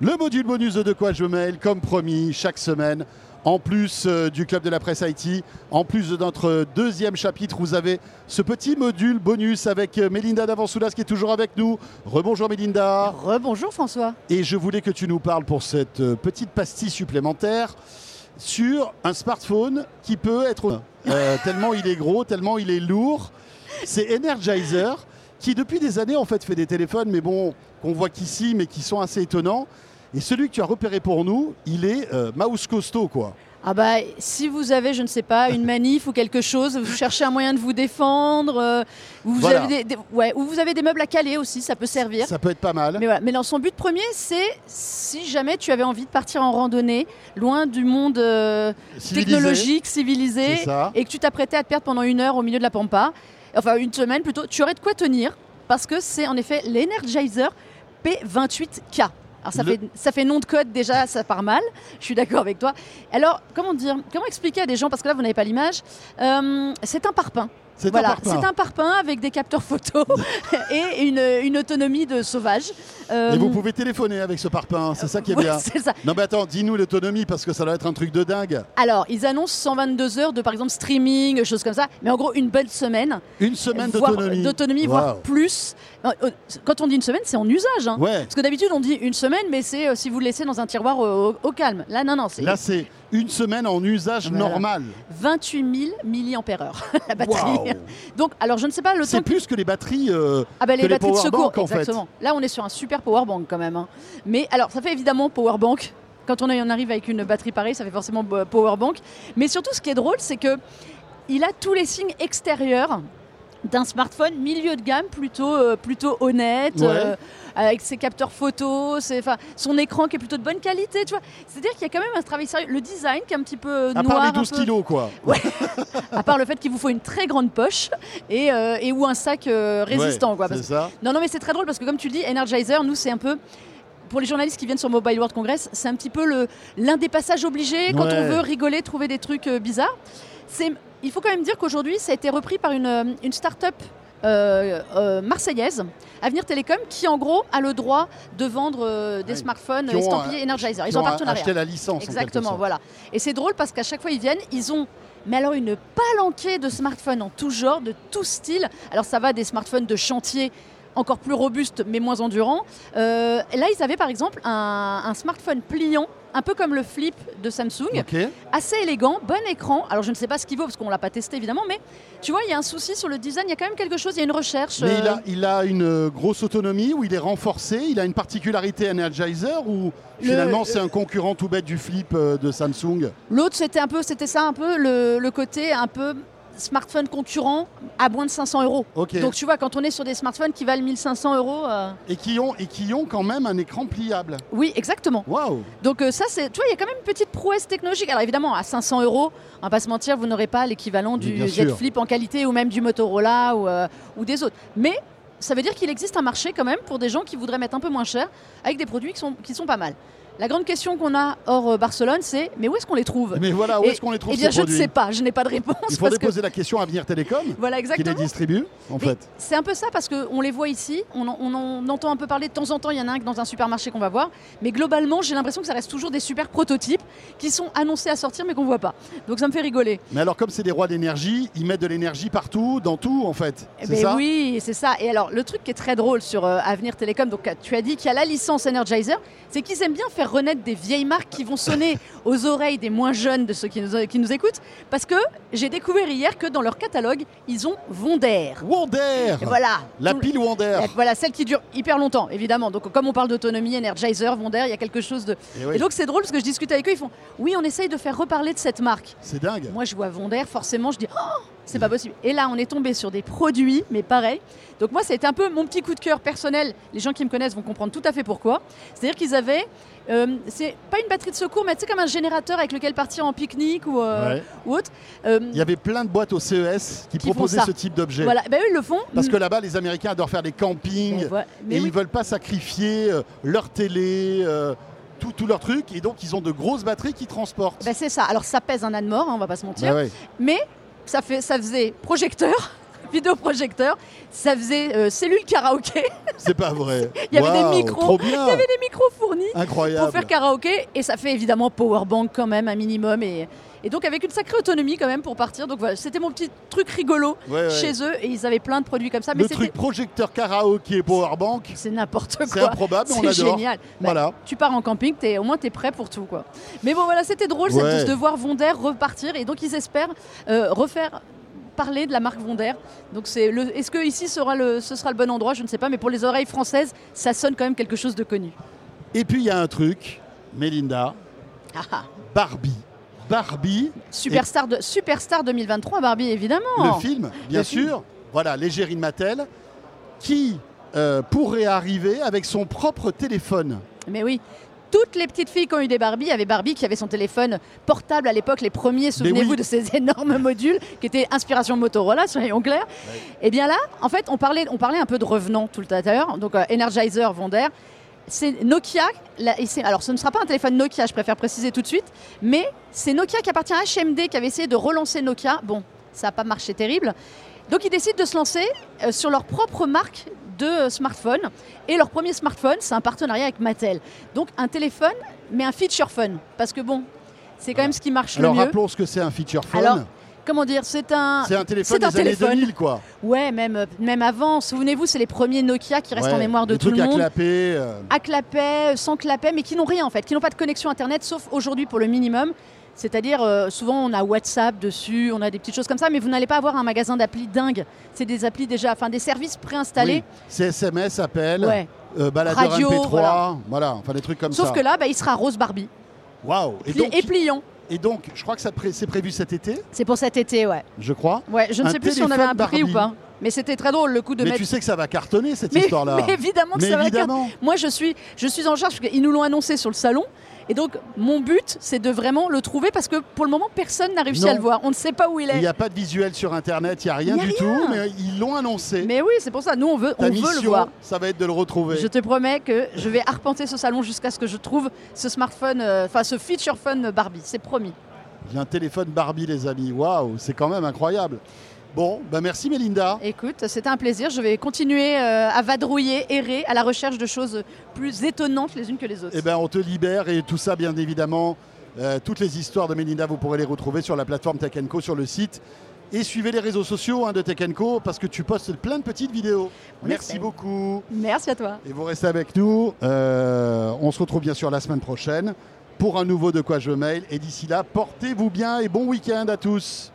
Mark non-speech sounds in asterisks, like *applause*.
Le module bonus de De quoi je mail, comme promis, chaque semaine. En plus euh, du club de la presse IT, en plus de notre deuxième chapitre, vous avez ce petit module bonus avec euh, Mélinda Davansoulas qui est toujours avec nous. Rebonjour Mélinda. Rebonjour François. Et je voulais que tu nous parles pour cette euh, petite pastille supplémentaire sur un smartphone qui peut être euh, tellement il est gros, tellement il est lourd. C'est Energizer qui depuis des années en fait fait des téléphones, mais bon, qu'on voit qu'ici, mais qui sont assez étonnants. Et celui que tu as repéré pour nous, il est euh, mouse costaud quoi. Ah bah si vous avez, je ne sais pas, une manif ou quelque chose, vous cherchez un moyen de vous défendre, euh, ou, vous Voilà. avez des, des- ouais, ou vous avez des meubles à caler aussi, ça peut servir. Ça peut être pas mal. Mais voilà. Mais non, son but premier, c'est si jamais tu avais envie de partir en randonnée, loin du monde euh, Civilisé. technologique, civilisé, et que tu t'apprêtais à te perdre pendant une heure au milieu de la pampa, enfin une semaine plutôt, tu aurais de quoi tenir, parce que c'est en effet l'Energizer P28K. Alors ça, Le- fait, ça fait nom de code déjà, ça part mal, je suis d'accord avec toi. Alors, comment dire, comment expliquer à des gens, parce que là vous n'avez pas l'image, euh, c'est un parpaing. C'est Voilà, un parpaing. c'est un parpaing avec des capteurs photo *laughs* et une, une autonomie de sauvage. Euh, Et vous pouvez téléphoner avec ce parpaing, c'est ça qui est ouais, bien. *laughs* c'est ça. Non mais attends, dis-nous l'autonomie parce que ça doit être un truc de dingue. Alors, ils annoncent 122 heures de, par exemple, streaming, choses comme ça, mais en gros, une bonne semaine. Une semaine voire- d'autonomie. d'autonomie, voire Waouh. plus. Euh, Quand on dit une semaine, c'est en usage. hein. Ouais. Parce que d'habitude, on dit une semaine, mais c'est euh, si vous le laissez dans un tiroir euh, au, au calme. Là, non, non, c'est Là c'est une semaine en usage Voilà. normal. 28 000 milliampères la batterie. Donc, alors, je ne sais pas le temps C'est plus que les batteries. euh, Ah bah que les les batteries de secours, powerbanks, en fait. exactement. Là, on est sur un super powerbank quand même. hein. Mais alors, ça fait évidemment powerbank. Quand on en arrive avec une batterie pareille, ça fait forcément euh, powerbank. Mais surtout, ce qui est drôle, c'est que il a tous les signes extérieurs d'un smartphone milieu de gamme, plutôt, euh, plutôt honnête, Ouais. euh, avec ses capteurs photos, ses- son écran qui est plutôt de bonne qualité. Tu vois, c'est-à-dire qu'il y a quand même un travail sérieux. Le design qui est un petit peu euh, à noir, part les un 12 peu- kilos quoi. *laughs* à part le fait qu'il vous faut une très grande poche et, euh, et ou un sac euh, résistant, Ouais, quoi. Parce C'est ça. non, non, mais c'est très drôle parce que comme tu le dis, Energizer, nous, c'est un peu. Pour les journalistes qui viennent sur Mobile World Congress, c'est un petit peu l'un des passages obligés quand Ouais. on veut rigoler, trouver des trucs euh, bizarres. C'est- Il faut quand même dire qu'aujourd'hui, ça a été repris par une, une start-up euh, euh, marseillaise, Avenir Télécom, qui en gros a le droit de vendre euh, des smartphones estampillés Energizer. Ils ont partenariat. acheté la licence. Exactement, voilà. Et c'est drôle parce qu'à chaque fois ils viennent, ils ont mais alors une palanquée de smartphones en tout genre, de tout style. Alors ça va des smartphones de chantier encore plus robustes mais moins endurants. Euh, là ils avaient par exemple un, un smartphone pliant, un peu comme le flip de Samsung, assez élégant, bon écran. Alors je ne sais pas ce qu'il vaut parce qu'on l'a pas testé évidemment, mais tu vois il y a un souci sur le design, il y a quand même quelque chose, il y a une recherche. Mais il euh, a, il a une euh, grosse autonomie où il est renforcé, il a une particularité Energizer ou Le- finalement c'est un concurrent tout bête du flip euh, de Samsung? L'autre, c'était un peu, c'était ça un peu le, le côté un peu smartphone concurrent à moins de 500 euros. Donc tu vois, quand on est sur des smartphones qui valent 1500 euros, euh, et, qui ont, et qui ont quand même un écran pliable. oui, exactement. Waouh Donc euh, ça, c'est, tu vois, il y a quand même une petite prouesse technologique. Alors évidemment, à 500 euros, on va pas se mentir, vous n'aurez pas l'équivalent du Z. Flip en qualité ou même du Motorola ou, euh, ou des autres. Mais ça veut dire qu'il existe un marché quand même pour des gens qui voudraient mettre un peu moins cher avec des produits qui sont, qui sont pas mal. La grande question qu'on a hors euh, Barcelone, c'est mais où est-ce qu'on les trouve Mais voilà, où est-ce qu'on les trouve Eh bien, je ne sais pas, je n'ai pas de réponse. Il faudrait que- poser la question à Avenir Télécom Voilà, qui les exactement. distribue en Mais fait. C'est un peu ça parce qu'on les voit ici, on en, on en entend un peu parler de temps en temps, il y en a un dans un supermarché qu'on va voir, mais globalement j'ai l'impression que ça reste toujours des super prototypes qui sont annoncés à sortir mais qu'on voit pas. Donc ça me fait rigoler. Mais alors comme c'est des rois d'énergie, ils mettent de l'énergie partout, dans tout en fait. Eh C'est ben ça? oui, c'est ça. Et alors le truc qui est très drôle sur euh, Avenir Télécom, donc tu as dit qu'il y a la licence Energizer, c'est qu'ils aiment bien faire renaître des vieilles marques qui vont sonner *laughs* aux oreilles des moins jeunes de ceux qui nous, qui nous écoutent, parce que j'ai découvert hier que dans leur catalogue, ils ont Wonder. Wonder voilà. La pile Wonder Et Voilà, celle qui dure hyper longtemps, évidemment. Donc, comme on parle d'autonomie, Energizer, Wonder, il y a quelque chose de. Et oui, Et donc, c'est drôle parce que je discute avec eux, ils font Oui, on essaye de faire reparler de cette marque. C'est dingue. Moi, je vois Wonder, forcément, je dis Oh, c'est pas possible. Et là, on est tombé sur des produits, mais pareil. Donc, moi, c'était un peu mon petit coup de cœur personnel. Les gens qui me connaissent vont comprendre tout à fait pourquoi. C'est-à-dire qu'ils avaient. euh, c'est pas une batterie de secours, mais c'est comme un générateur avec lequel partir en pique-nique ou, euh, Ouais. ou autre. Euh, Il y avait plein de boîtes au CES qui, proposaient ça. ce type d'objet. voilà, ben, eux, ils le font. Parce que là-bas, les Américains adorent faire des campings. Mais et oui. ils veulent pas sacrifier leur télé, tout, tout leur truc. Et donc, ils ont de grosses batteries qui transportent. Ben, c'est ça. Alors, ça pèse un âne mort, hein, on va pas se mentir. Ouais. Mais ça, fait, ça faisait projecteur, *laughs* vidéoprojecteur. Ça faisait euh, cellule karaoké. C'est pas vrai. *laughs* Il y avait des micros. Trop bien. Il y avait des micros fournis Incroyable. pour faire karaoké. Et ça fait évidemment powerbank quand même, un minimum. Et, et donc avec une sacrée autonomie quand même pour partir. Donc voilà, c'était mon petit truc rigolo Ouais, ouais. chez eux. Et ils avaient plein de produits comme ça. Le truc projecteur karaoké powerbank, c'est n'importe quoi. c'est improbable, mais on C'est adore. génial. Bah, Voilà. tu pars en camping, es, au moins tu es prêt pour tout. Quoi. Mais bon, voilà, c'était drôle cette- de voir Vonder repartir. Et donc, ils espèrent euh, refaire parler de la marque Vonder. Donc, c'est le, est-ce que ici sera le, ce sera le bon endroit? Je ne sais pas. Mais pour les oreilles françaises, ça sonne quand même quelque chose de connu. Et puis il y a un truc, Mélinda, Ah, ah. Barbie. Barbie, Superstar, de, Superstar 2023, Barbie, évidemment. le film, bien Le film. sûr. Voilà, l'égérie Mattel, qui euh, pourrait arriver avec son propre téléphone. Mais oui. Toutes les petites filles qui ont eu des Barbie, il y avait Barbie qui avait son téléphone portable à l'époque, les premiers, souvenez-vous oui. de ces *laughs* énormes modules qui étaient inspiration Motorola, soyons clairs. Et bien là, en fait, on parlait, on parlait un peu de revenants tout à l'heure, donc euh, Energizer, Vonder. C'est Nokia, la- et c'est- alors ce ne sera pas un téléphone Nokia, je préfère préciser tout de suite, mais c'est Nokia qui appartient à HMD qui avait essayé de relancer Nokia. Bon, ça n'a pas marché terrible. Donc ils décident de se lancer euh, sur leur propre marque de euh, smartphone. Et leur premier smartphone, c'est un partenariat avec Mattel. Donc un téléphone, mais un feature phone. Parce que bon, c'est quand même ce qui marche Alors le mieux. rappelons ce que c'est un feature phone. Alors, Comment dire C'est un. c'est un téléphone c'est un des années téléphone. 2000, quoi. Ouais, même, euh, même avant. Souvenez-vous, c'est les premiers Nokia qui restent Ouais, en mémoire de tout le trucs à monde. clapper. euh, À clapet, sans clapet, mais qui n'ont rien en fait, qui n'ont pas de connexion internet, sauf aujourd'hui pour le minimum. C'est-à-dire, euh, souvent on a WhatsApp dessus, on a des petites choses comme ça, mais vous n'allez pas avoir un magasin d'applis dingue. C'est des applis déjà, enfin des services préinstallés. oui, c'est SMS, appel, Ouais. euh, baladeur Radio, MP3, voilà. voilà. enfin des trucs comme Sauf ça. que là, bah, il sera rose Barbie Waouh et donc, et pliant. Et donc, je crois que ça pré- c'est prévu cet été, C'est pour cet été, ouais. je crois. Ouais, je ne Un sais plus si on avait un prix ou pas. Mais c'était très drôle le coup de Mais mettre. tu sais que ça va cartonner cette mais, histoire-là. *laughs* mais évidemment que Mais ça va évidemment. Moi, je suis, je suis en charge parce qu'ils nous l'ont annoncé sur le salon. Et donc, mon but, c'est de vraiment le trouver parce que pour le moment, personne n'a réussi Non. à le voir. On ne sait pas où il Il est. n'y a pas de visuel sur Internet, il n'y a rien Il y a du rien. tout, mais ils l'ont annoncé. Mais oui, c'est pour ça. Nous, on veut, Ta on mission, veut le voir. ça va être de le retrouver. Je te promets que je vais arpenter ce salon jusqu'à ce que je trouve ce smartphone, euh, enfin ce feature phone Barbie. C'est promis. J'ai un téléphone Barbie, les amis. Waouh, c'est quand même incroyable. Bon, bah merci Mélinda. Écoute, c'était un plaisir. Je vais continuer euh, à vadrouiller, errer à la recherche de choses plus étonnantes les unes que les autres. Eh ben, on te libère et tout ça, bien évidemment. euh, toutes les histoires de Mélinda, vous pourrez les retrouver sur la plateforme Tech Co sur le site. Et suivez les réseaux sociaux hein, de Tech Co parce que tu postes plein de petites vidéos. On Merci beaucoup. Merci à toi. Et vous restez avec nous. Euh, on se retrouve bien sûr la semaine prochaine pour un nouveau De quoi je mail. Et d'ici là, portez-vous bien et bon week-end à tous.